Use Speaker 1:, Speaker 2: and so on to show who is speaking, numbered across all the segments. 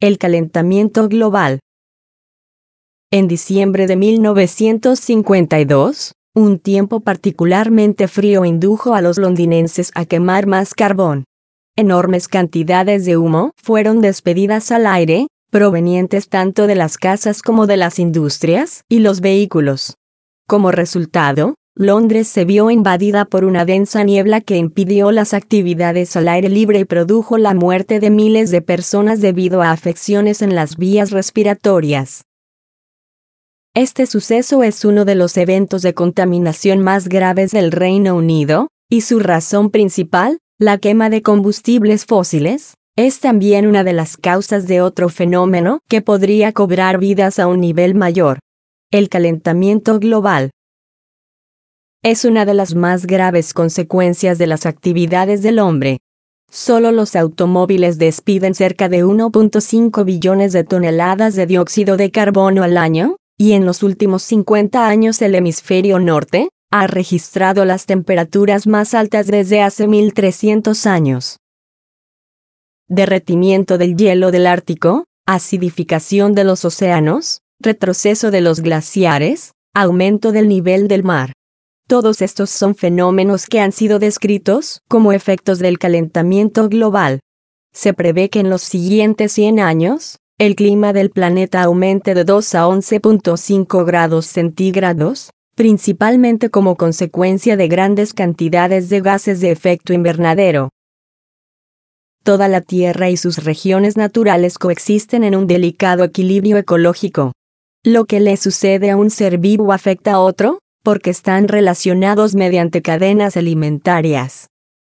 Speaker 1: El calentamiento global. En diciembre de 1952, un tiempo particularmente frío indujo a los londinenses a quemar más carbón. Enormes cantidades de humo fueron despedidas al aire, provenientes tanto de las casas como de las industrias y los vehículos. Como resultado, Londres se vio invadida por una densa niebla que impidió las actividades al aire libre y produjo la muerte de miles de personas debido a afecciones en las vías respiratorias. Este suceso es uno de los eventos de contaminación más graves del Reino Unido, y su razón principal, la quema de combustibles fósiles, es también una de las causas de otro fenómeno que podría cobrar vidas a un nivel mayor. El calentamiento global es una de las más graves consecuencias de las actividades del hombre. Solo los automóviles despiden cerca de 1.5 billones de toneladas de dióxido de carbono al año, y en los últimos 50 años el hemisferio norte ha registrado las temperaturas más altas desde hace 1300 años. Derretimiento del hielo del Ártico, acidificación de los océanos, retroceso de los glaciares, aumento del nivel del mar. Todos estos son fenómenos que han sido descritos como efectos del calentamiento global. Se prevé que en los siguientes 100 años, el clima del planeta aumente de 2 a 11.5 grados centígrados, principalmente como consecuencia de grandes cantidades de gases de efecto invernadero. Toda la Tierra y sus regiones naturales coexisten en un delicado equilibrio ecológico. Lo que le sucede a un ser vivo afecta a otro, porque están relacionados mediante cadenas alimentarias.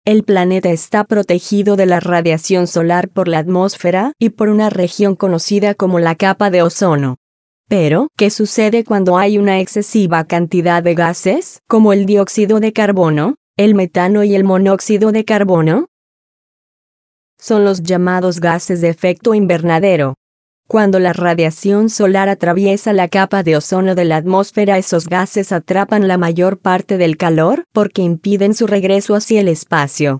Speaker 1: El planeta está protegido de la radiación solar por la atmósfera y por una región conocida como la capa de ozono. Pero, ¿qué sucede cuando hay una excesiva cantidad de gases, como el dióxido de carbono, el metano y el monóxido de carbono? Son los llamados gases de efecto invernadero. Cuando la radiación solar atraviesa la capa de ozono de la atmósfera, esos gases atrapan la mayor parte del calor porque impiden su regreso hacia el espacio.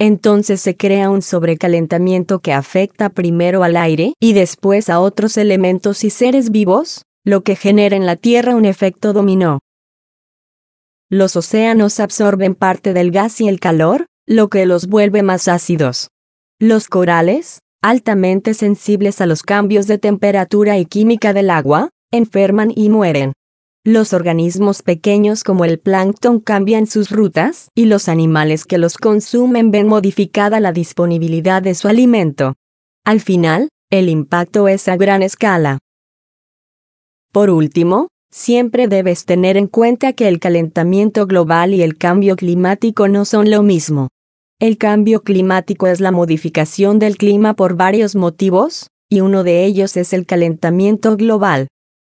Speaker 1: Entonces se crea un sobrecalentamiento que afecta primero al aire y después a otros elementos y seres vivos, lo que genera en la Tierra un efecto dominó. Los océanos absorben parte del gas y el calor, lo que los vuelve más ácidos. Los corales, altamente sensibles a los cambios de temperatura y química del agua, enferman y mueren. Los organismos pequeños como el plancton cambian sus rutas y los animales que los consumen ven modificada la disponibilidad de su alimento. Al final, el impacto es a gran escala. Por último, siempre debes tener en cuenta que el calentamiento global y el cambio climático no son lo mismo. El cambio climático es la modificación del clima por varios motivos, y uno de ellos es el calentamiento global.